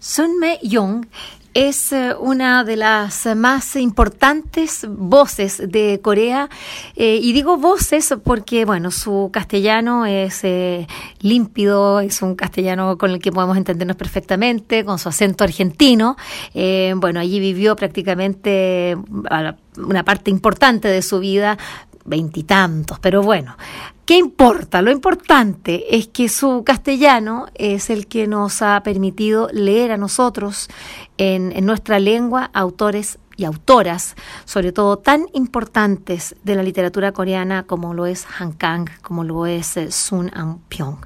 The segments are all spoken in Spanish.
Sun Me Young es eh, una de las más importantes voces de Corea. Eh, y digo voces porque bueno su castellano es eh, límpido es un castellano con el que podemos entendernos perfectamente con su acento argentino. Bueno allí vivió prácticamente una parte importante de su vida veintitantos, pero bueno, ¿qué importa? Lo importante es que su castellano es el que nos ha permitido leer a nosotros en, nuestra lengua autores y autoras, sobre todo tan importantes de la literatura coreana como lo es Han Kang, como lo es eh, Sun An Pyong.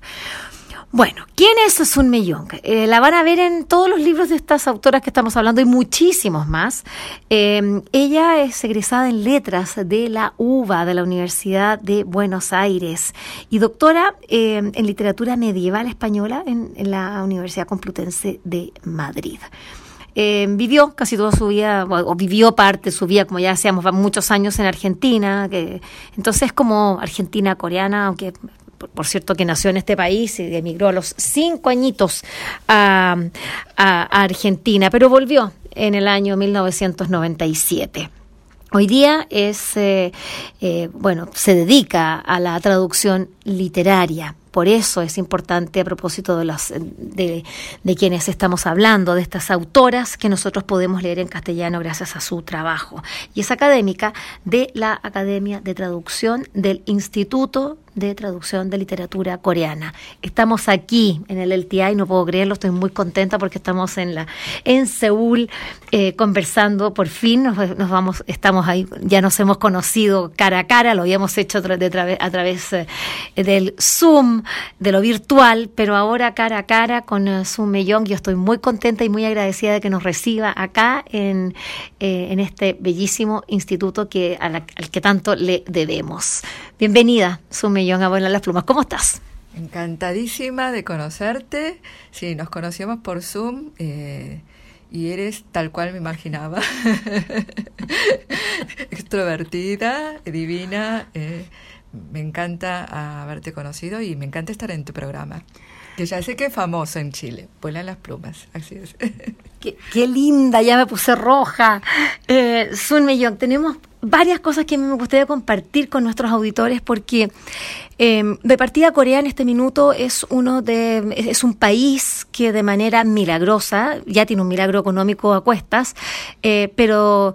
Bueno, ¿quién es Sun Me Young? Eh, la van a ver en todos los libros de estas autoras que estamos hablando y muchísimos más. Eh, ella es egresada en letras de la UBA, de la Universidad de Buenos Aires, y doctora eh, en literatura medieval española en, la Universidad Complutense de Madrid. vivió casi toda su vida, o, vivió parte de su vida, como ya decíamos, muchos años en Argentina, que, entonces como argentina-coreana, aunque por cierto que nació en este país y emigró a los cinco añitos a, Argentina, pero volvió en el año 1997. Hoy día es, eh, eh, bueno, se dedica a la traducción literaria. Por eso es importante a propósito de, las, de, de, quienes estamos hablando, de estas autoras que nosotros podemos leer en castellano gracias a su trabajo. Y es académica de la Academia de Traducción del Instituto de Traducción de Literatura Coreana. Estamos aquí en el LTI, no puedo creerlo, estoy muy contenta porque estamos en la en Seúl eh, conversando, por fin nos, vamos, estamos ahí, ya nos hemos conocido cara a cara, lo habíamos hecho de, a través eh, del Zoom, de lo virtual, pero ahora cara a cara con uh, Zoom Mellón, yo estoy muy contenta y muy agradecida de que nos reciba acá en, en este bellísimo instituto que, al que tanto le debemos. Bienvenida, Zoom Mellón a Buenas las Plumas. ¿Cómo estás? Encantadísima de conocerte. Sí, nos conocíamos por Zoom eh, y eres tal cual me imaginaba. Extrovertida, divina. Eh, me encanta haberte conocido y me encanta estar en tu programa. Que ya sé que es famoso en Chile. Vuelan las plumas, así es. Qué, linda, ya me puse roja. Eh, Sun Millón, tenemos varias cosas que me gustaría compartir con nuestros auditores porque em, de partida Corea en este minuto es uno de es un país que de manera milagrosa ya tiene un milagro económico a cuestas eh, pero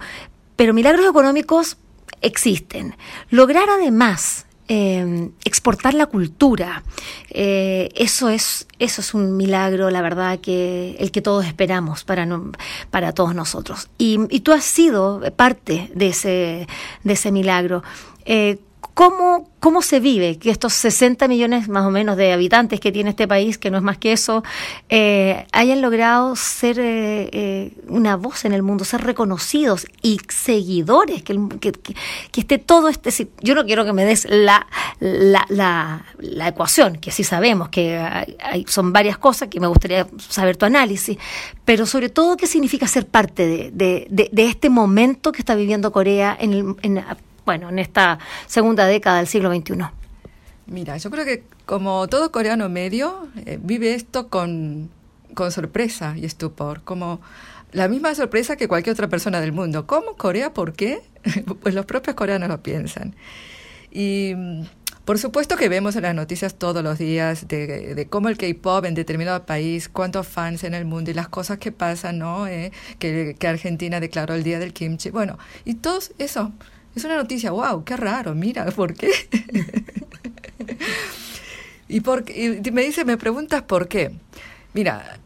pero milagros económicos existen lograr además eh, exportar la cultura. Eh, eso, es, eso es un milagro, la verdad, que el que todos esperamos para, para todos nosotros. Y, y, tú has sido parte de ese, de ese milagro. Eh, ¿Cómo, ¿Cómo se vive que estos 60 millones más o menos de habitantes que tiene este país, que no es más que eso, eh, hayan logrado ser eh, eh, una voz en el mundo, ser reconocidos y seguidores, que, que, esté todo este... Yo no quiero que me des la, la, la, ecuación, que sí sabemos que hay, son varias cosas que me gustaría saber tu análisis, pero sobre todo qué significa ser parte de, de, de, este momento que está viviendo Corea en, el, en bueno, en esta segunda década del siglo XXI? Mira, yo creo que como todo coreano medio, eh, vive esto con, con sorpresa y estupor, como la misma sorpresa que cualquier otra persona del mundo. ¿Cómo Corea? ¿Por qué? pues los propios coreanos lo piensan. Y por supuesto que vemos en las noticias todos los días de, de cómo el K-pop en determinado país, cuántos fans en el mundo y las cosas que pasan, ¿no? Eh, que, que Argentina declaró el día del kimchi. Bueno, y todo eso es una noticia, wow, qué raro, mira, ¿por qué? y, por, me dice, me preguntas por qué. Mira,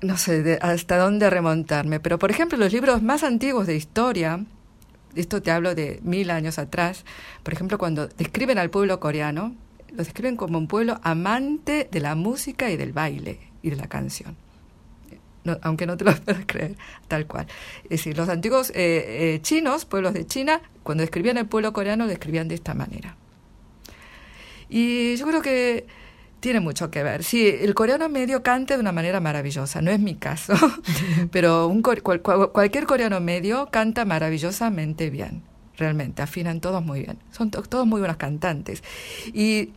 no sé hasta dónde remontarme, pero por ejemplo los libros más antiguos de historia, esto te hablo de mil años atrás, por ejemplo cuando describen al pueblo coreano, lo describen como un pueblo amante de la música y del baile y de la canción aunque no te lo puedas creer, tal cual. Es decir, los antiguos eh, eh, chinos, pueblos de China, cuando describían el pueblo coreano, lo describían de esta manera. Y yo creo que tiene mucho que ver. Sí, el coreano medio canta de una manera maravillosa, no es mi caso, pero un, cualquier coreano medio canta maravillosamente bien, realmente, afinan todos muy bien, son todos muy buenos cantantes. Y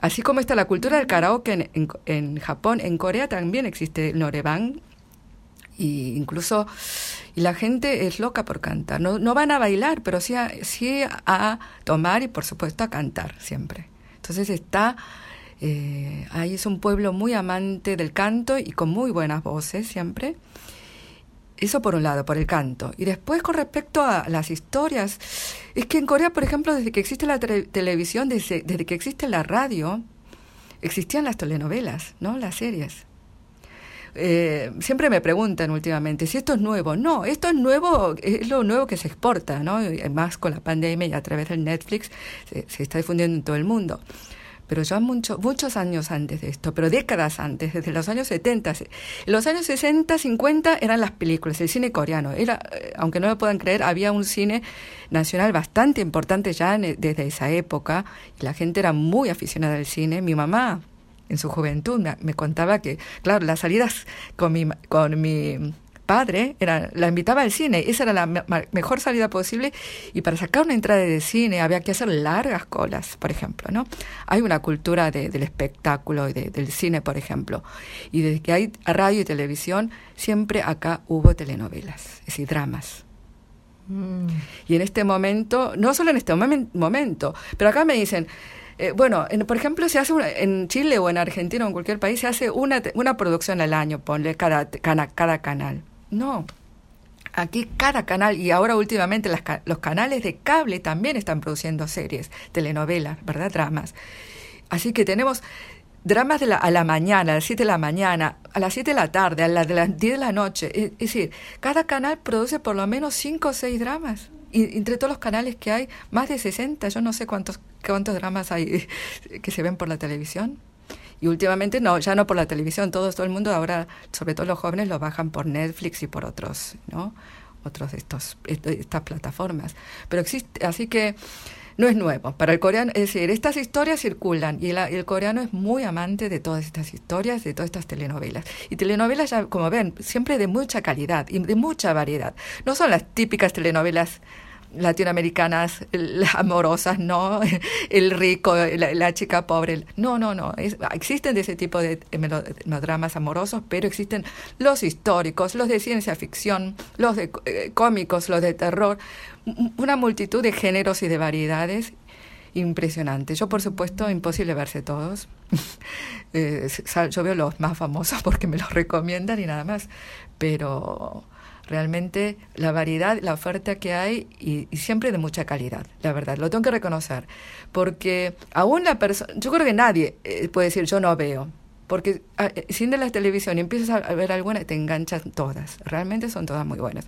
así como está la cultura del karaoke en, en, Japón, en Corea también existe el norebang, y incluso y la gente es loca por cantar. No, no van a bailar, pero sí a, sí a tomar y por supuesto a cantar siempre. Entonces está eh, ahí es un pueblo muy amante del canto y con muy buenas voces siempre. Eso por un lado, por el canto. Y después con respecto a las historias, es que en Corea, por ejemplo, desde que existe la televisión, desde, desde, que existe la radio, existían las telenovelas, ¿no? Las series. Eh, siempre me preguntan últimamente si esto es nuevo. No, esto es nuevo, es lo nuevo que se exporta, ¿no? más con la pandemia y a través del Netflix se, está difundiendo en todo el mundo pero ya mucho, muchos años antes de esto, pero décadas antes, desde los años 70. En los años 60, 50 eran las películas, el cine coreano. Era, eh, aunque no lo puedan creer, había un cine nacional bastante importante ya desde esa época, la gente era muy aficionada al cine. Mi mamá, en su juventud, me, me contaba que, claro, las salidas con mi, con mi padre era, la invitaba al cine, esa era la mejor salida posible y para sacar una entrada de cine había que hacer largas colas, por ejemplo, ¿no? Hay una cultura del espectáculo y del cine, por ejemplo, y desde que hay radio y televisión, siempre acá hubo telenovelas, es decir, dramas. Mm. Y en este momento, no solo en este momento, pero acá me dicen, eh, bueno, por ejemplo, se hace en Chile o en Argentina o en cualquier país, se hace una, una producción al año, ponle cada, cada, cada canal. No. Aquí cada canal, y ahora últimamente los canales de cable también están produciendo series, telenovelas, ¿verdad? Dramas. Así que tenemos dramas de la, a la mañana, a las 7 de la mañana, a las 7 de la tarde, a las de las 10 de la noche. Es, decir, cada canal produce por lo menos 5 o 6 dramas. Y entre todos los canales que hay, más de 60, yo no sé cuántos, cuántos dramas hay que se ven por la televisión. Y últimamente no, ya no por la televisión, todo, todo el mundo ahora, sobre todo los jóvenes, lo bajan por Netflix y por otros, ¿no? Otros de estos, estas plataformas. Pero existe, así que no es nuevo. Para el coreano, es decir, estas historias circulan y el, coreano es muy amante de todas estas historias, de todas estas telenovelas. Y telenovelas, ya, como ven, siempre de mucha calidad y de mucha variedad. No son las típicas telenovelas latinoamericanas amorosas, no el rico, la, chica pobre. No, no, no. existen de ese tipo de melodramas amorosos, pero existen los históricos, los de ciencia ficción, los de eh, cómicos, los de terror, una multitud de géneros y de variedades impresionantes. Yo, por supuesto, imposible verse todos. Eh, yo veo los más famosos porque me los recomiendan y nada más. Pero realmente la variedad, la oferta que hay y, siempre de mucha calidad, la verdad, lo tengo que reconocer, porque aún la persona, yo creo que nadie eh, puede decir yo no veo, porque ah, eh, sin de la televisión empiezas a ver alguna, te enganchan todas, realmente son todas muy buenas.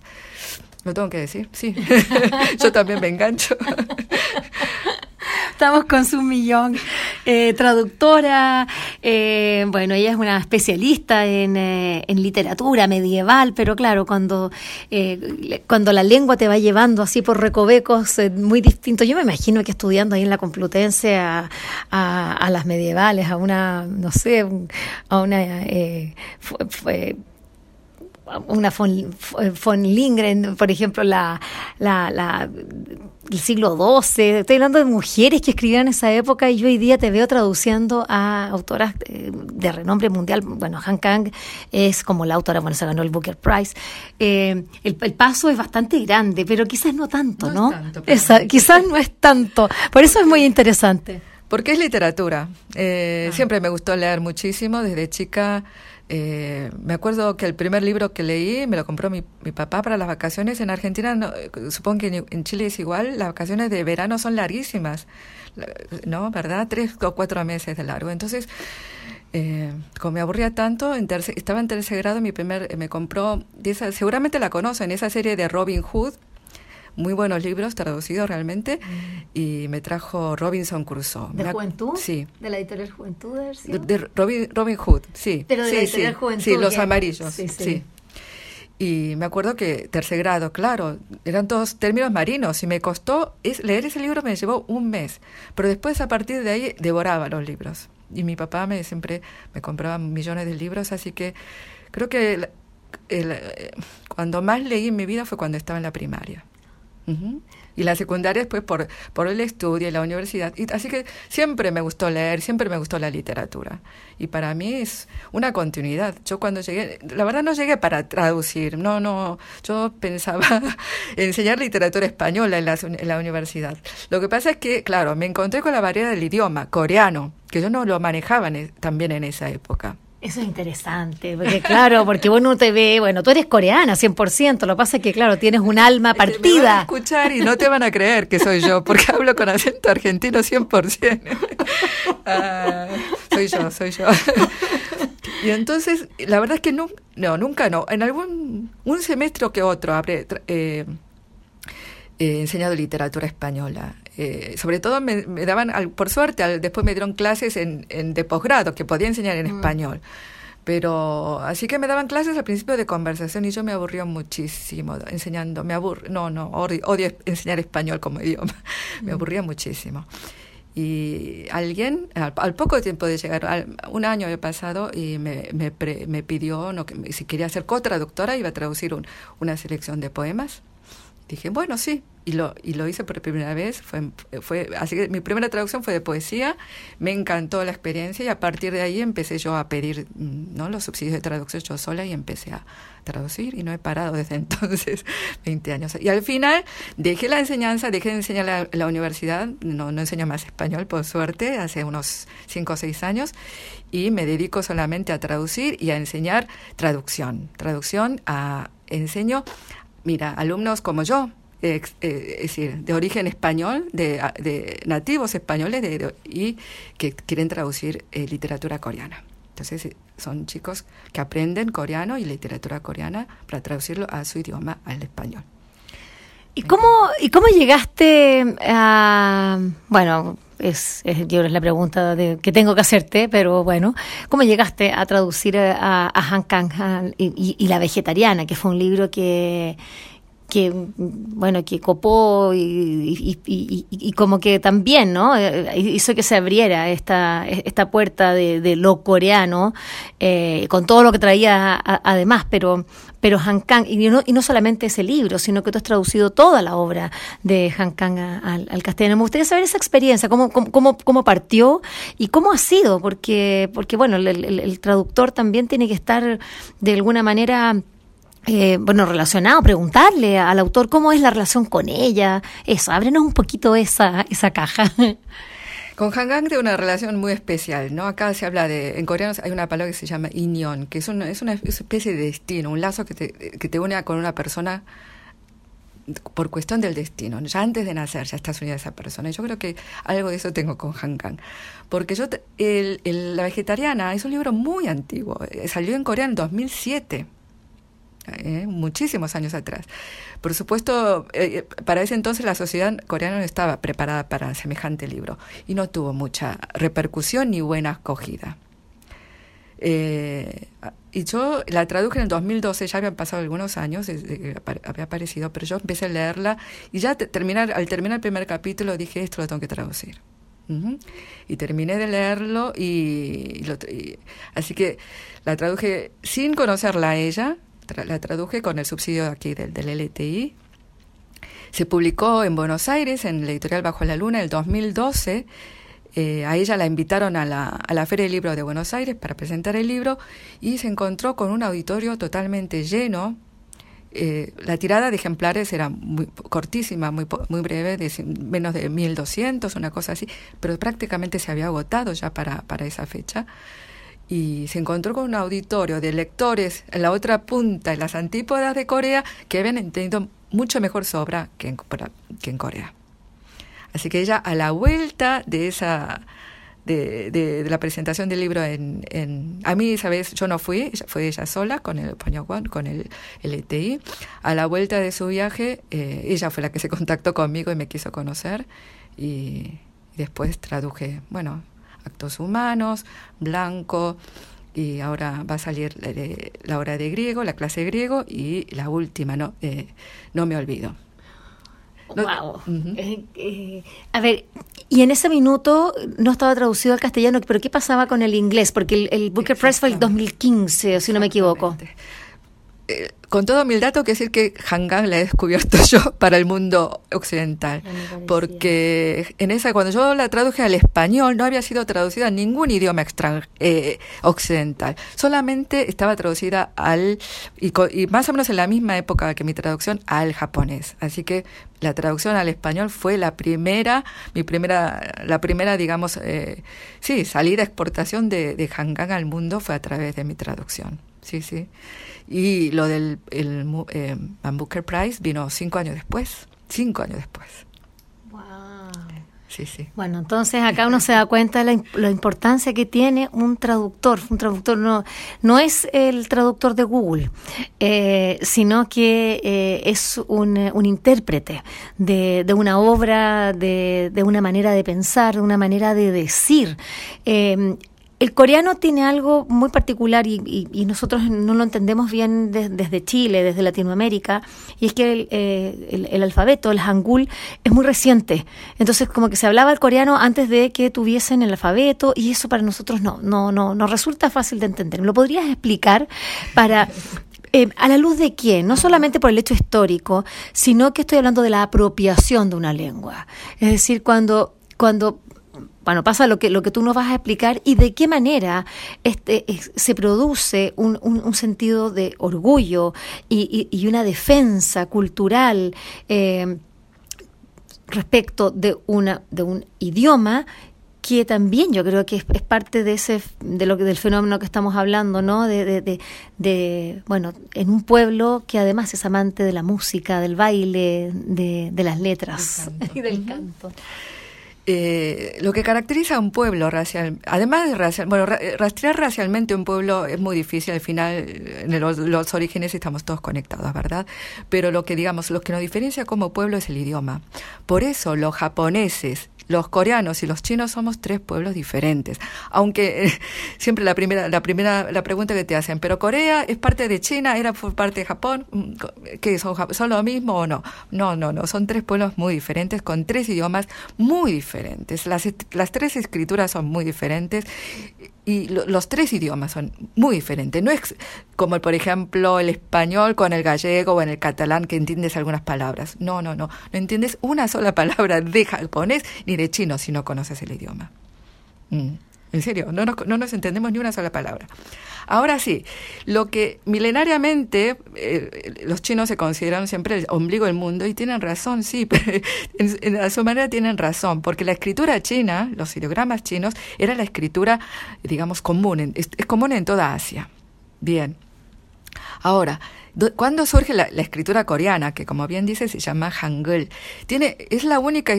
Lo tengo que decir, sí, yo también me engancho. Estamos con su millón, eh, traductora, eh, bueno, ella es una especialista en, eh, en, literatura medieval, pero claro, cuando, cuando la lengua te va llevando así por recovecos muy distintos, yo me imagino que estudiando ahí en la Complutense a, a, las medievales, a una, no sé, a una... fue, una von, Lindgren, por ejemplo, la, la, el siglo XII. Estoy hablando de mujeres que escribían en esa época y yo hoy día te veo traduciendo a autoras de, renombre mundial. Bueno, Han Kang es como la autora, bueno, se ganó el Booker Prize. Eh, el, paso es bastante grande, pero quizás no tanto, ¿no? quizás no es tanto. Por eso es muy interesante. Porque es literatura. Eh, ah. Siempre me gustó leer muchísimo desde chica. Eh, me acuerdo que el primer libro que leí me lo compró mi, mi papá para las vacaciones. En Argentina, supongo que en Chile es igual, las vacaciones de verano son larguísimas, ¿no? ¿Verdad? Tres o cuatro meses de largo. Entonces, eh, como me aburría tanto, estaba en tercer grado, mi primer, me compró, seguramente la conocen, esa serie de Robin Hood, muy buenos libros traducidos realmente y me trajo Robinson Crusoe. ¿De Juventud? Sí. ¿De la editorial Juventud? De, Robin, Robin, Hood, sí. Pero de sí, la editorial Juventud. Sí, los amarillos, sí, Y me acuerdo que tercer grado, claro, eran todos términos marinos y me costó, es, leer ese libro me llevó un mes, pero después a partir de ahí devoraba los libros. Y mi papá me siempre me compraba millones de libros, así que creo que el, eh, cuando más leí en mi vida fue cuando estaba en la primaria. Y la secundaria después por, por el estudio y la universidad. Y, así que siempre me gustó leer, siempre me gustó la literatura. Y para mí es una continuidad. Yo cuando llegué, la verdad no llegué para traducir, no, no, yo pensaba enseñar literatura española en la, en la universidad. Lo que pasa es que, claro, me encontré con la barrera del idioma, coreano, que yo no lo manejaba también en esa época. Eso es interesante, porque claro, porque vos no te ve, bueno, tú eres coreana 100%, lo que pasa es que claro, tienes un alma partida. Me van a escuchar y no te van a creer que soy yo, porque hablo con acento argentino 100%. Ah, soy yo, soy yo. y entonces, la verdad es que no, no, nunca no. En algún un semestre que otro habré eh, eh, enseñado literatura española. Eh, sobre todo me, daban, por suerte, después me dieron clases en, de posgrado que podía enseñar en mm. español. Pero así que me daban clases al principio de conversación y yo me aburría muchísimo enseñando. Me aburro, no, no, odio, enseñar español como idioma. me mm. aburría muchísimo. Y alguien, al, poco tiempo de llegar, un año he pasado y me, me, me pidió no, que, si quería ser co-traductora, iba a traducir una selección de poemas. Dije, bueno, sí, y lo, y lo hice por primera vez. Fue, fue, así que mi primera traducción fue de poesía, me encantó la experiencia y a partir de ahí empecé yo a pedir ¿no? los subsidios de traducción yo sola y empecé a traducir y no he parado desde entonces, 20 años. Y al final dejé la enseñanza, dejé de enseñar la, la universidad, no, no enseño más español por suerte, hace unos 5 o 6 años, y me dedico solamente a traducir y a enseñar traducción. Traducción a, enseño, mira, alumnos como yo, eh, es decir, de origen español, de, de nativos españoles de, y que quieren traducir eh, literatura coreana. Entonces eh, son chicos que aprenden coreano y literatura coreana para traducirlo a su idioma, al español. ¿Y cómo, ¿Y cómo llegaste a, bueno, es, es, yo es la pregunta de, que tengo que hacerte, pero bueno, ¿cómo llegaste a traducir a, a Han Kang y, y, La Vegetariana, que fue un libro que, que bueno que copó y, y, como que también no eh, hizo que se abriera esta esta puerta de, lo coreano eh, con todo lo que traía además pero pero Han Kang y no, y no solamente ese libro sino que tú has traducido toda la obra de Han Kang al, al castellano me gustaría saber esa experiencia cómo, cómo, cómo partió y cómo ha sido porque porque bueno el, el traductor también tiene que estar de alguna manera eh, bueno, relacionado, preguntarle al autor cómo es la relación con ella, eso, ábrenos un poquito esa, esa caja. Con Hangang tengo una relación muy especial, ¿no? Acá se habla de, en coreano hay una palabra que se llama inyon, que es una, es una especie de destino, un lazo que te, que te une con una persona por cuestión del destino. Ya antes de nacer ya estás unida a esa persona. Y yo creo que algo de eso tengo con Hangang. Porque yo, el, La Vegetariana es un libro muy antiguo, eh, salió en Corea en 2007 ¿eh? muchísimos años atrás. Por supuesto, eh, para ese entonces la sociedad coreana no estaba preparada para semejante libro y no tuvo mucha repercusión ni buena acogida. Eh, y yo la traduje en el 2012, ya habían pasado algunos años desde que había aparecido, pero yo empecé a leerla y ya terminar, al terminar el primer capítulo dije, esto lo tengo que traducir. Y terminé de leerlo y, y, así que la traduje sin conocerla a ella, la traduje con el subsidio aquí del, del LTI. Se publicó en Buenos Aires, en la editorial Bajo la Luna, el 2012. Eh, a ella la invitaron a la, a la Feria del Libro de Buenos Aires para presentar el libro y se encontró con un auditorio totalmente lleno. Eh, la tirada de ejemplares era muy cortísima, muy, muy breve, de menos de 1200, una cosa así, pero prácticamente se había agotado ya para, para esa fecha y se encontró con un auditorio de lectores en la otra punta, en las antípodas de Corea, que habían entendido mucho mejor su obra que en, que en Corea. Así que ella, a la vuelta de esa de, de, la presentación del libro en, en, a mí esa vez yo no fui fue ella sola con el con el, ETI a la vuelta de su viaje eh, ella fue la que se contactó conmigo y me quiso conocer y después traduje bueno actos humanos, blanco, y ahora va a salir la, hora de griego, la clase de griego y la última, no, eh, no me olvido. wow. Eh, eh, a ver, y en ese minuto no estaba traducido al castellano, pero ¿qué pasaba con el inglés? Porque el, Booker Press fue el 2015, si no me equivoco. Eh, con todo humildad tengo que decir que Hanggang la he descubierto yo para el mundo occidental, porque en esa cuando yo la traduje al español no había sido traducida a ningún idioma eh, occidental, solamente estaba traducida al y, y, más o menos en la misma época que mi traducción al japonés, así que la traducción al español fue la primera, mi primera, la primera digamos, eh, sí, salida exportación de, de Hanggang al mundo fue a través de mi traducción, sí, sí. Y lo del el, eh, Booker Prize vino cinco años después, cinco años después. Wow. Sí, sí. Bueno, entonces acá uno se da cuenta de la, importancia que tiene un traductor. Un traductor no, no es el traductor de Google, eh, sino que eh, es un, un intérprete de, de, una obra, de, de, una manera de pensar, de una manera de decir. Eh, el coreano tiene algo muy particular y, nosotros no lo entendemos bien desde Chile, desde Latinoamérica, y es que eh, el, alfabeto, el hangul, es muy reciente. Entonces, como que se hablaba el coreano antes de que tuviesen el alfabeto, y eso para nosotros no, no, no, no resulta fácil de entender. ¿Lo podrías explicar para eh, ¿A la luz de quién? No solamente por el hecho histórico, sino que estoy hablando de la apropiación de una lengua. Es decir, cuando, cuando bueno, pasa lo que, lo que tú nos vas a explicar y de qué manera este, se produce un, un, sentido de orgullo y, y, una defensa cultural eh, respecto de, una, de un idioma que también yo creo que es, parte de ese de lo que del fenómeno que estamos hablando no de, de, de, bueno en un pueblo que además es amante de la música del baile de, de las letras. Y del canto eh, lo que caracteriza a un pueblo racial, además de racial, bueno, rastrear racialmente un pueblo es muy difícil, al final en los, orígenes estamos todos conectados, ¿verdad? Pero lo que digamos, lo que nos diferencia como pueblo es el idioma. Por eso los japoneses los coreanos y los chinos somos tres pueblos diferentes. Aunque eh, siempre la primera, la primera, la pregunta que te hacen, pero Corea es parte de China, era parte de Japón, mm, ¿qué son, son lo mismo o no? No, no, no, son tres pueblos muy diferentes, con tres idiomas muy diferentes. Las, las tres escrituras son muy diferentes y los tres idiomas son muy diferentes. No es como, por ejemplo, el español con el gallego o en el catalán que entiendes algunas palabras. No, no, no. No entiendes una sola palabra de japonés ni de chino si no conoces el idioma. Mm. En serio, no nos, no nos entendemos ni una sola palabra. Ahora sí, lo que milenariamente eh, los chinos se consideran siempre el ombligo del mundo y tienen razón, sí, en, a su manera tienen razón, porque la escritura china, los ideogramas chinos, era la escritura, digamos, común, es, común en toda Asia. Bien. Ahora, ¿cuándo surge la, la, escritura coreana, que como bien dice se llama Hangul? Tiene, es la única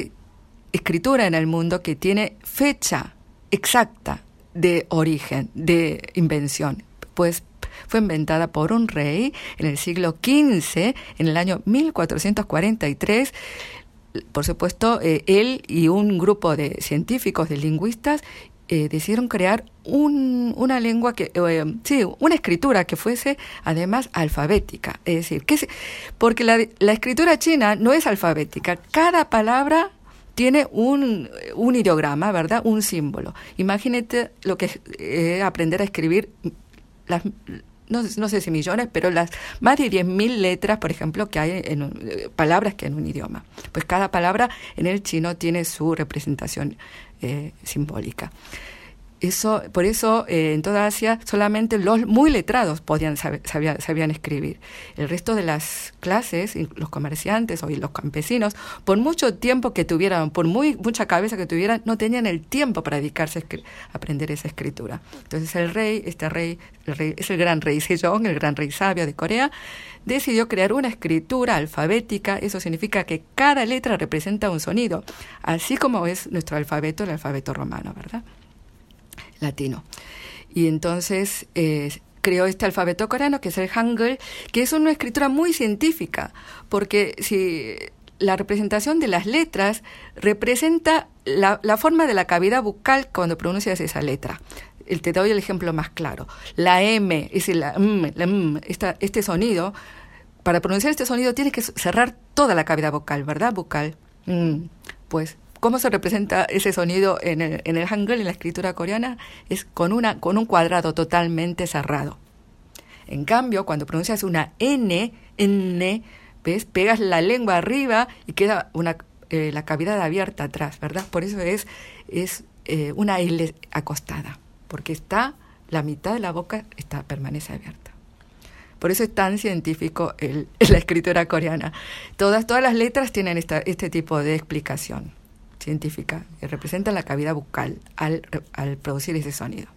escritura en el mundo que tiene fecha exacta de origen, de invención, pues fue inventada por un rey en el siglo XV, en el año 1443. Por supuesto, eh, él y un grupo de científicos, de lingüistas, eh, decidieron crear un, una lengua que, eh, sí, una escritura que fuese además alfabética. Es decir, que porque la, la escritura china no es alfabética. Cada palabra tiene un, un ideograma, ¿verdad? Un símbolo. Imagínate lo que es eh, aprender a escribir las, no, sé si millones, pero las más de 10.000 letras, por ejemplo, que hay en eh, palabras que en un idioma. Pues cada palabra en el chino tiene su representación eh, simbólica. Eso, por eso eh, en toda Asia solamente los muy letrados podían sabían escribir. El resto de las clases, los comerciantes o los campesinos, por mucho tiempo que tuvieran, por muy mucha cabeza que tuvieran, no tenían el tiempo para dedicarse a, aprender esa escritura. Entonces el rey, este rey, el rey es el gran rey Sejong, el gran rey sabio de Corea, decidió crear una escritura alfabética. Eso significa que cada letra representa un sonido, así como es nuestro alfabeto, el alfabeto romano, ¿verdad? Latino. Y entonces eh, creó este alfabeto coreano, que es el Hangul, que es una escritura muy científica, porque si la representación de las letras representa la, forma de la cavidad bucal cuando pronuncias esa letra. te doy el ejemplo más claro. La M, es la M, la M este sonido, para pronunciar este sonido tienes que cerrar toda la cavidad vocal, ¿verdad? Bucal. Mm, pues ¿Cómo se representa ese sonido en el, en el Hangul, en la escritura coreana? Es con, una, con un cuadrado totalmente cerrado. En cambio, cuando pronuncias una N, N, ¿ves? Pegas la lengua arriba y queda una, eh, la cavidad abierta atrás, ¿verdad? Por eso es, es eh, una L acostada, porque está, la mitad de la boca está, permanece abierta. Por eso es tan científico el, la escritura coreana. Todas, todas las letras tienen esta, este tipo de explicación científica que representan la cavidad bucal al, al producir ese sonido.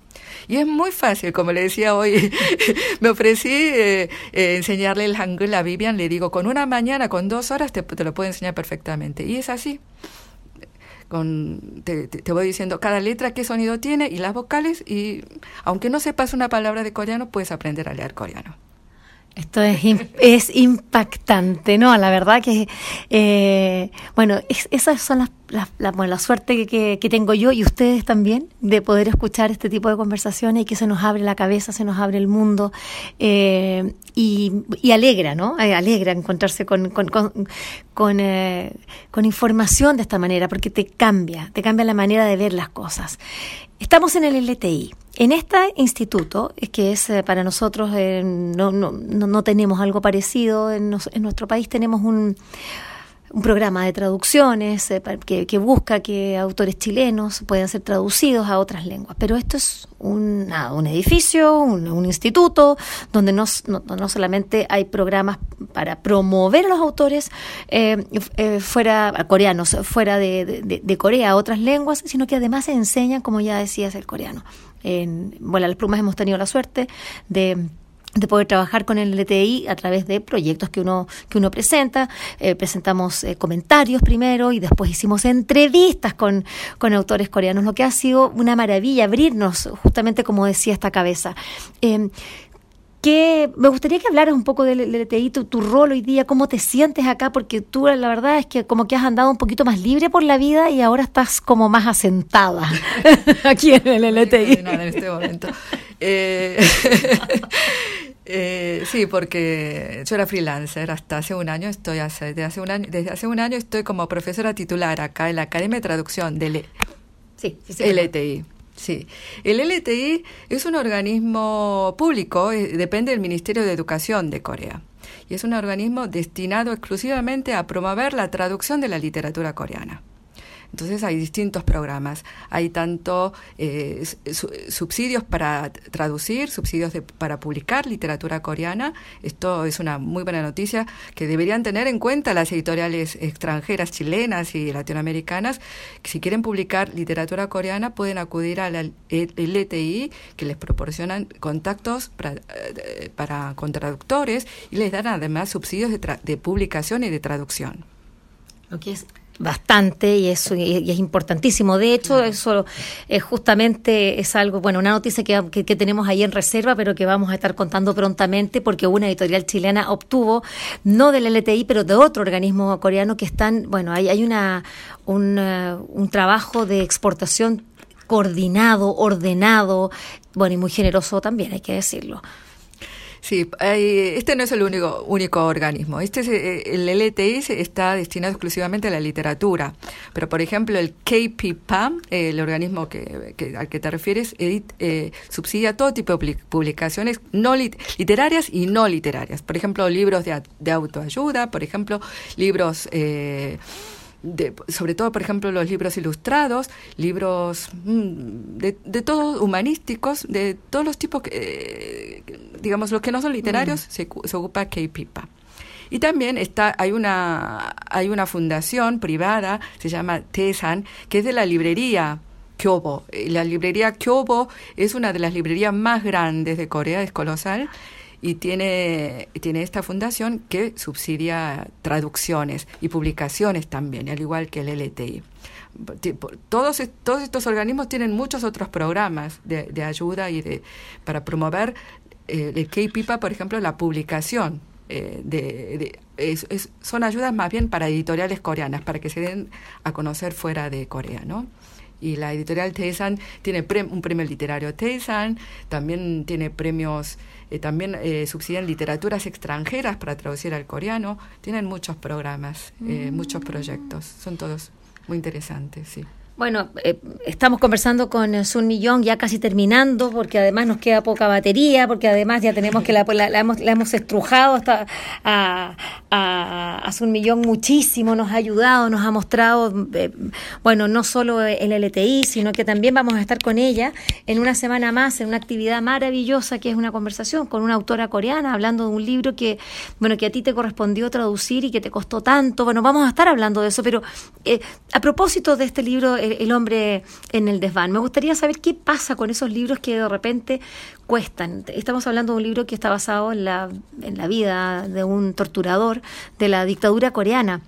Y es muy fácil, como le decía hoy, me ofrecí eh, eh, enseñarle el hangul a Vivian, le digo, con una mañana, con dos horas, te, te lo puedo enseñar perfectamente. Y es así. Con, te, te, voy diciendo cada letra qué sonido tiene y las vocales, y aunque no sepas una palabra de coreano, puedes aprender a leer coreano. Esto es, es impactante, ¿no? La verdad que, eh, bueno, esas son las, la, bueno, la suerte que, que, tengo yo y ustedes también de poder escuchar este tipo de conversaciones y que se nos abre la cabeza, se nos abre el mundo eh, y, y, alegra, ¿no? Eh, alegra encontrarse con, con, con, con, eh, con información de esta manera porque te cambia, te cambia la manera de ver las cosas. Estamos en el LTI. En este instituto, que es eh, para nosotros, eh, no, no, no, tenemos algo parecido, en, en nuestro país tenemos un, un programa de traducciones eh, que, busca que autores chilenos puedan ser traducidos a otras lenguas. Pero esto es un, un edificio, un, un, instituto, donde no, no, solamente hay programas para promover a los autores eh, eh, fuera, coreanos, fuera de, de, de, Corea a otras lenguas, sino que además se enseñan, como ya decías, el coreano. En Bueno, las Plumas hemos tenido la suerte de de poder trabajar con el LTI a través de proyectos que uno que uno presenta eh, presentamos eh, comentarios primero y después hicimos entrevistas con, con autores coreanos lo que ha sido una maravilla abrirnos justamente como decía esta cabeza eh, que me gustaría que hablaras un poco del LTI, tu, tu, rol hoy día, cómo te sientes acá, porque tú la verdad es que como que has andado un poquito más libre por la vida y ahora estás como más asentada aquí en el LTI. en este momento. Eh, eh, sí, porque yo era freelancer hasta hace un año, estoy hace, desde hace un año, desde hace un año estoy como profesora titular acá en la Academia de Traducción del sí, sí, LTI. Sí, el LTI es un organismo público, eh, depende del Ministerio de Educación de Corea y es un organismo destinado exclusivamente a promover la traducción de la literatura coreana. Entonces hay distintos programas. Hay tanto eh, subsidios para traducir, subsidios para publicar literatura coreana. Esto es una muy buena noticia que deberían tener en cuenta las editoriales extranjeras, chilenas y latinoamericanas. Que si quieren publicar literatura coreana pueden acudir al LTI que les proporcionan contactos para, eh, para con traductores y les dan además subsidios de, de publicación y de traducción. Lo que es bastante y eso y es importantísimo. De hecho, eso es justamente es algo, bueno, una noticia que, que, tenemos ahí en reserva, pero que vamos a estar contando prontamente porque una editorial chilena obtuvo, no del LTI, pero de otro organismo coreano que están, bueno, hay, hay una, un, uh, un trabajo de exportación coordinado, ordenado, bueno, y muy generoso también, hay que decirlo. Sí, este no es el único, único organismo. Este es, eh, el LTI está destinado exclusivamente a la literatura. Pero, por ejemplo, el KPPAM, el organismo que, al que te refieres, eh, subsidia todo tipo de publicaciones no literarias y no literarias. Por ejemplo, libros de, de autoayuda, por ejemplo, libros... Eh, sobre todo, por ejemplo, los libros ilustrados, libros mm, de, de todos humanísticos, de todos los tipos, que, digamos, los que no son literarios, mm. se, se, ocupa K-Pipa. Y también está, hay una, hay una fundación privada, se llama TESAN, que es de la librería Kyobo. La librería Kyobo es una de las librerías más grandes de Corea, es colosal y tiene, tiene esta fundación que subsidia traducciones y publicaciones también, al igual que el LTI. Todos, todos estos organismos tienen muchos otros programas de, ayuda y de, para promover eh, el K-PIPA, por ejemplo, la publicación. Eh, de, son ayudas más bien para editoriales coreanas, para que se den a conocer fuera de Corea, ¿no? y la editorial Teisan tiene un premio literario Teisan, también tiene premios eh, también eh, subsidian literaturas extranjeras para traducir al coreano. Tienen muchos programas, eh, mm. muchos proyectos. Son todos muy interesantes, sí. Bueno, eh, estamos conversando con Sun Millón ya casi terminando, porque además nos queda poca batería, porque además ya tenemos que la, la, hemos, la hemos estrujado hasta a, a, Sun Millón muchísimo, nos ha ayudado, nos ha mostrado, eh, bueno, no solo el LTI, sino que también vamos a estar con ella en una semana más, en una actividad maravillosa que es una conversación con una autora coreana, hablando de un libro que, bueno, que a ti te correspondió traducir y que te costó tanto. Bueno, vamos a estar hablando de eso, pero eh, a propósito de este libro, el, hombre en el desván. Me gustaría saber qué pasa con esos libros que de repente cuestan. Estamos hablando de un libro que está basado en la, en la vida de un torturador de la dictadura coreana.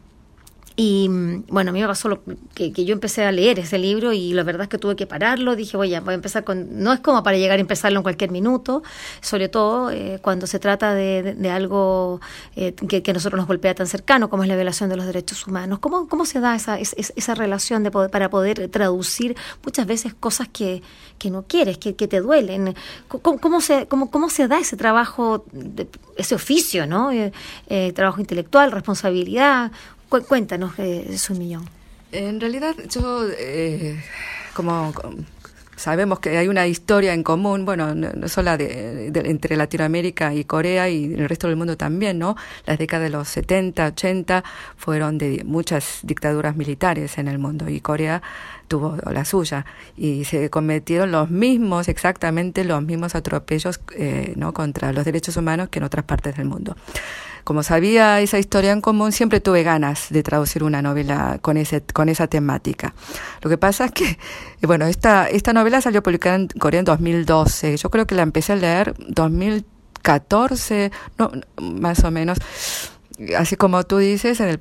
Y mm, bueno, a mí me pasó lo, que, yo empecé a leer ese libro y la verdad es que tuve que pararlo. Dije, voy voy a empezar con. No es como para llegar a empezarlo en cualquier minuto, sobre todo eh, cuando se trata de, de, algo eh, que, que, nosotros nos golpea tan cercano, como es la violación de los derechos humanos. ¿Cómo, cómo se da esa, esa, relación de para poder traducir muchas veces cosas que, que no quieres, que, que te duelen? ¿Cómo, cómo se, cómo, ¿Cómo se da ese trabajo, ese oficio, ¿no? Eh, trabajo intelectual, responsabilidad Cuéntanos, eh, un millón. En realidad, yo, eh, como sabemos que hay una historia en común, bueno, no, solo de, entre Latinoamérica y Corea y el resto del mundo también, ¿no? Las décadas de los 70, 80 fueron de muchas dictaduras militares en el mundo y Corea tuvo la suya y se cometieron los mismos, exactamente los mismos atropellos, eh, ¿no? Contra los derechos humanos que en otras partes del mundo como sabía esa historia en común, siempre tuve ganas de traducir una novela con, ese, con esa temática. Lo que pasa es que, bueno, esta, esta novela salió publicada en Corea en 2012. Yo creo que la empecé a leer 2014, no, más o menos. Así como tú dices, en el,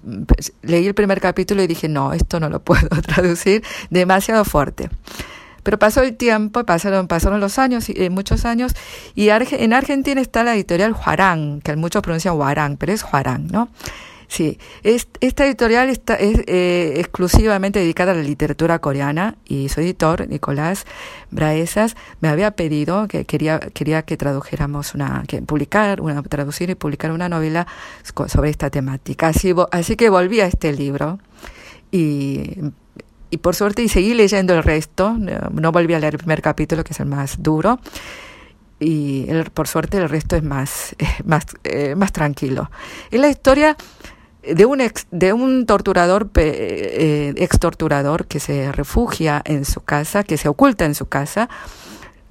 leí el primer capítulo y dije, no, esto no lo puedo traducir, demasiado fuerte. Pero pasó el tiempo, pasaron, pasaron los años, eh, muchos años, y en Argentina está la editorial Juarán, que muchos pronuncian Huarán, pero es Juarán, ¿no? Sí, esta editorial está, es eh, exclusivamente dedicada a la literatura coreana y su editor, Nicolás Braesas, me había pedido que quería, quería que tradujéramos una, que publicar, una, traducir y publicar una novela sobre esta temática. Así, así que volví a este libro y y por suerte y seguí leyendo el resto, no volví a leer el primer capítulo que es el más duro y por suerte el resto es más, más, eh, más tranquilo. Es la historia de un ex, de un torturador, eh, ex torturador que se refugia en su casa, que se oculta en su casa,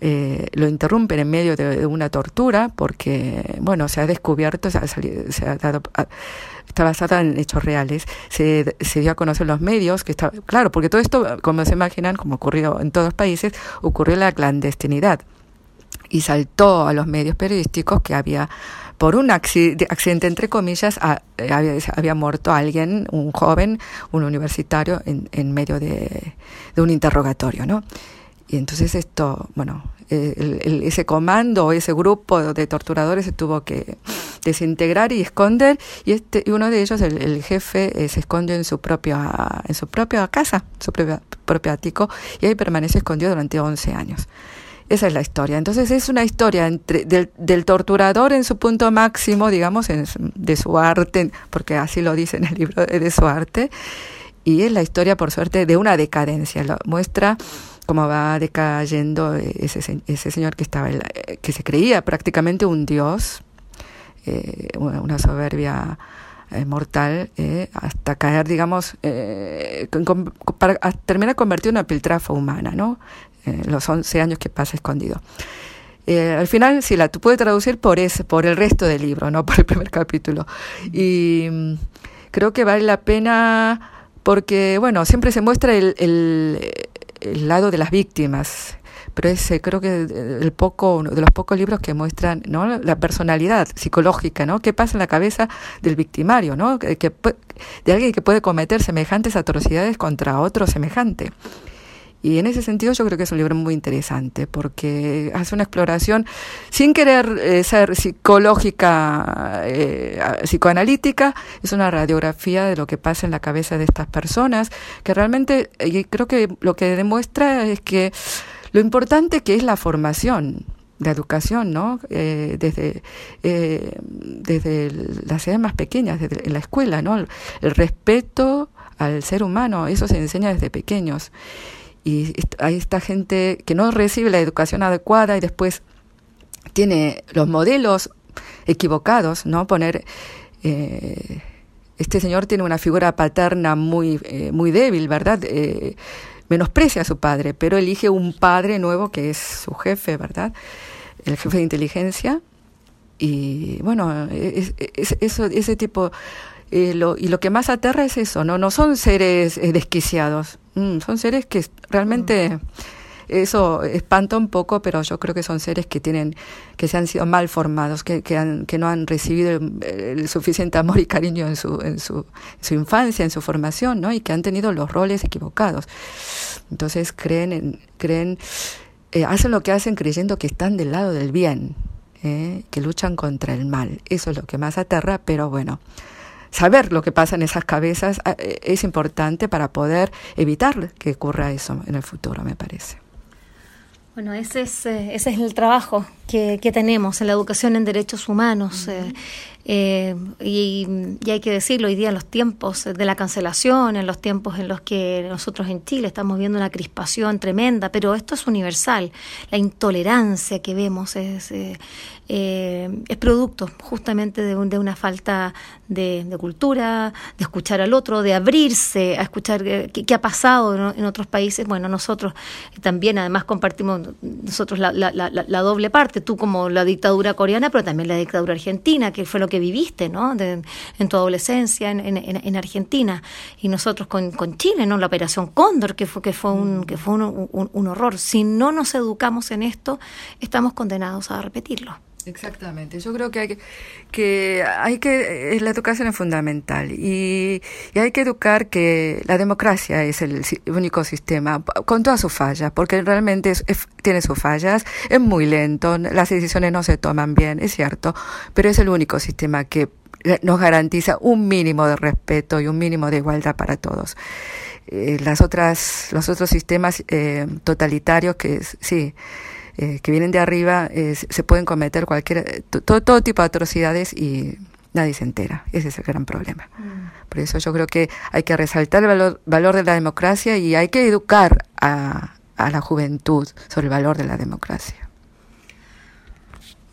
eh, lo interrumpen en medio de, una tortura porque, bueno, se ha descubierto, se ha, se ha dado, está basada en hechos reales. Se, se dio a conocer los medios, que está, claro, porque todo esto, como se imaginan, como ocurrió en todos los países, ocurrió en la clandestinidad. Y saltó a los medios periodísticos que había, por un accidente, entre comillas, eh, había, había, muerto alguien, un joven, un universitario, en, en medio de, de un interrogatorio, ¿no? Y entonces esto, bueno, el, ese comando ese grupo de torturadores se tuvo que desintegrar y esconder. Y este y uno de ellos el, jefe eh, se esconde en su propia en su propia casa su propio, propio ático y ahí permanece escondido durante 11 años. Esa es la historia. Entonces es una historia entre del, del torturador en su punto máximo digamos en, de su arte porque así lo dice en el libro de su arte. Y es la historia por suerte de una decadencia. Lo muestra cómo va decayendo ese, señor que estaba que se creía prácticamente un dios eh, una soberbia eh, mortal eh, hasta caer digamos para terminar convertido en una piltrafa humana no los 11 años que pasa escondido. Al final sí la tú puedes traducir por ese por el resto del libro no por el primer capítulo. Y mm, creo que vale la pena porque bueno siempre se muestra el lado de las víctimas pero es creo que el poco de los pocos libros que muestran no la personalidad psicológica no qué pasa en la cabeza del victimario no que, de alguien que puede cometer semejantes atrocidades contra otro semejante y en ese sentido yo creo que es un libro muy interesante porque hace una exploración sin querer eh, ser psicológica, eh, psicoanalítica, es una radiografía de lo que pasa en la cabeza de estas personas que realmente y creo que lo que demuestra es que lo importante que es la formación la educación, ¿no? Eh, desde, desde las edades más pequeñas, desde la escuela, ¿no? el respeto al ser humano, eso se enseña desde pequeños. Y hay esta gente que no recibe la educación adecuada y después tiene los modelos equivocados, ¿no? Poner eh, este señor tiene una figura paterna muy, eh, muy débil, ¿verdad? Eh, menosprecia a su padre, pero elige un padre nuevo que es su jefe, ¿verdad? El jefe de inteligencia. Y bueno, ese tipo... Eh, lo, y lo que más aterra es eso, ¿no? No son seres desquiciados, mm, son seres que realmente... Mm eso espanta un poco, pero yo creo que son seres que tienen, que se han sido mal formados, que, que, han, que no han recibido el, suficiente amor y cariño en su, en su, su infancia, en su formación, ¿no? Y que han tenido los roles equivocados. Entonces creen, en, creen, eh, hacen lo que hacen creyendo que están del lado del bien, ¿eh? que luchan contra el mal. Eso es lo que más aterra, pero bueno saber lo que pasa en esas cabezas eh, es importante para poder evitar que ocurra eso en el futuro, me parece. Bueno, ese es, eh, ese es el trabajo que, tenemos en la educación en derechos humanos. Eh, y, hay que decirlo, hoy día en los tiempos de la cancelación, en los tiempos en los que nosotros en Chile estamos viendo una crispación tremenda, pero esto es universal. La intolerancia que vemos es, es producto justamente de, de una falta de, cultura, de escuchar al otro, de abrirse a escuchar qué, ha pasado en otros países. Bueno, nosotros también además compartimos nosotros la, la, la, doble parte, tú como la dictadura coreana, pero también la dictadura argentina, que fue lo que viviste ¿no? en tu adolescencia en, en, en, Argentina. Y nosotros con, con Chile, ¿no? la operación Cóndor, que fue, que fue, un, que fue un, un horror. Si no nos educamos en esto, estamos condenados a repetirlo. Exactamente, yo creo que hay que, que, hay que la educación es fundamental y, y, hay que educar que la democracia es el único sistema con todas sus fallas, porque realmente tiene sus fallas, es muy lento, las decisiones no se toman bien, es cierto, pero es el único sistema que nos garantiza un mínimo de respeto y un mínimo de igualdad para todos. Eh, las otras, los otros sistemas eh, totalitarios que sí, eh, que vienen de arriba, eh, se pueden cometer cualquier, todo, todo tipo de atrocidades y nadie se entera. Ese es el gran problema. Mm. Por eso yo creo que hay que resaltar el valor, valor de la democracia y hay que educar a, a la juventud sobre el valor de la democracia.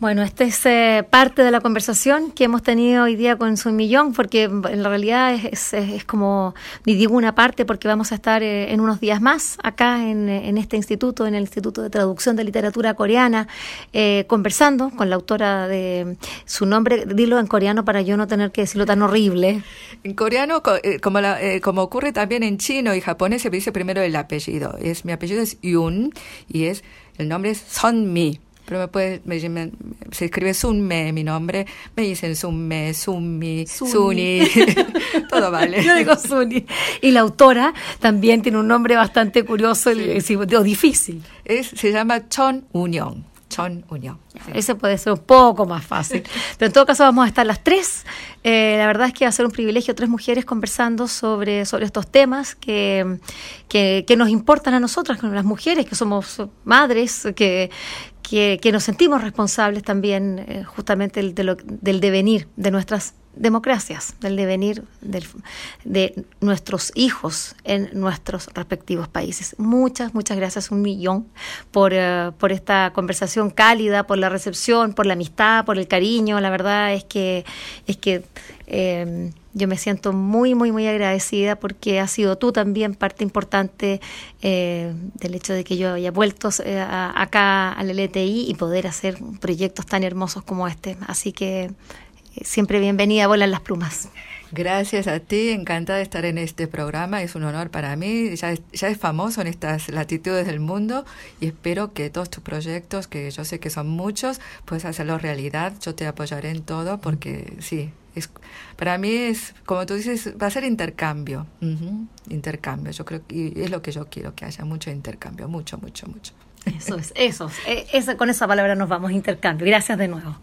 Bueno, esta es eh, parte de la conversación que hemos tenido hoy día con Sun Millón, porque en realidad es, como, ni digo una parte, porque vamos a estar eh, en unos días más acá en, en, este instituto, en el Instituto de Traducción de Literatura Coreana, eh, conversando con la autora de su nombre, dilo en coreano para yo no tener que decirlo tan horrible. En coreano, como, la, como ocurre también en chino y japonés, se dice primero el apellido. Es, mi apellido es Yun y es, el nombre es Son Mi pero me puede, me, se escribe Sunme, mi nombre, me dicen Sunme, Sunmi, Suni, todo vale. Yo digo Suni. Y la autora también tiene un nombre bastante curioso o difícil. Es, se llama Chon Union. Chon Unión. Ese puede ser un poco más fácil. Pero en todo caso vamos a estar las tres. Eh, la verdad es que va a ser un privilegio tres mujeres conversando sobre, sobre estos temas que, que, que nos importan a nosotras, las mujeres que somos madres, que, que, que nos sentimos responsables también eh, justamente del, de lo, del devenir de nuestras democracias, del devenir del, de nuestros hijos en nuestros respectivos países. Muchas, muchas gracias, un millón, por, uh, por esta conversación cálida, por la recepción, por la amistad, por el cariño. La verdad es que, es que eh, yo me siento muy, muy, muy agradecida porque has sido tú también parte importante eh, del hecho de que yo haya vuelto eh, acá al LTI y poder hacer proyectos tan hermosos como este. Así que siempre bienvenida, Volan las Plumas. Gracias a ti, encantada de estar en este programa, es un honor para mí, ya es, ya es famoso en estas latitudes del mundo y espero que todos tus proyectos, que yo sé que son muchos, puedas hacerlos realidad, yo te apoyaré en todo porque sí, es, para mí es, como tú dices, va a ser intercambio, intercambio, yo creo que es lo que yo quiero, que haya mucho intercambio, mucho, mucho, mucho. Eso es, eso, es, con esa palabra nos vamos, intercambio. Gracias de nuevo.